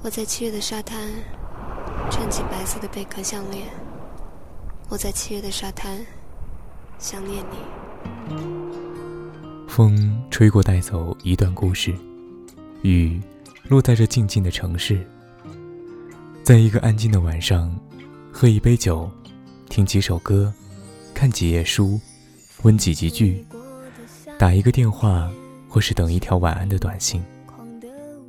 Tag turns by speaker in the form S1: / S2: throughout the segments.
S1: 我在七月的沙滩穿起白色的贝壳项链。我在七月的沙滩想念你。
S2: 风吹过，带走一段故事；雨落在这静静的城市。在一个安静的晚上，喝一杯酒，听几首歌，看几页书，温几集剧，打一个电话，或是等一条晚安的短信。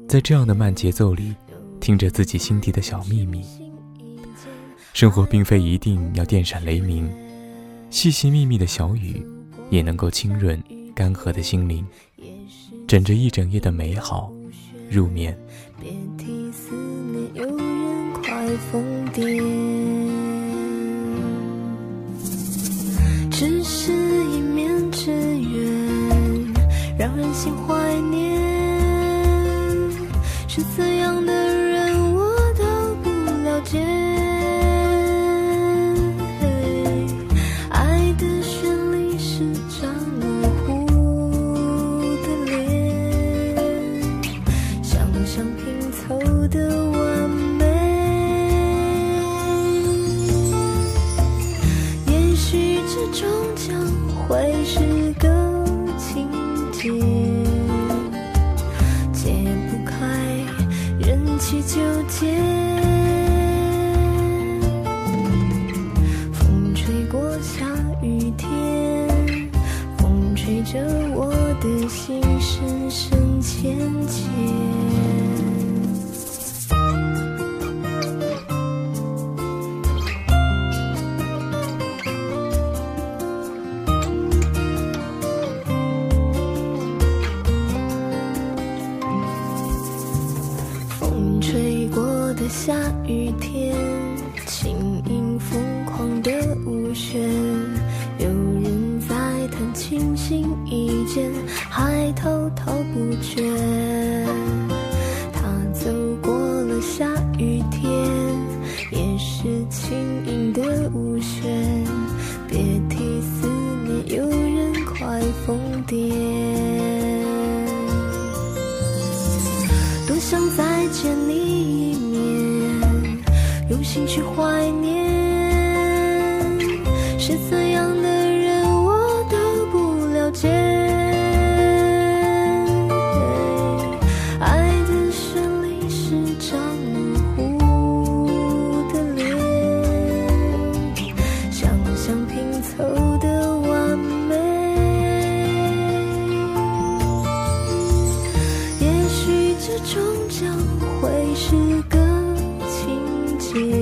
S2: 在这样的慢节奏里，听着自己心底的小秘密。生活并非一定要电闪雷鸣，细细密密的小雨也能够清润干涸的心灵，枕着一整夜的美好入眠。
S3: 别提思念，有人快疯癫。只是一面之缘，让人心怀念。是怎样的会是个情节，解不开人气纠结。风吹过下雨天，风吹着我的心深深下雨天，轻盈疯狂的舞旋，有人在弹琴心一间，还滔滔不绝。他走过了下雨天，也是轻盈的舞旋，别提思念，有人快疯癫。用心去怀念。是怎样的情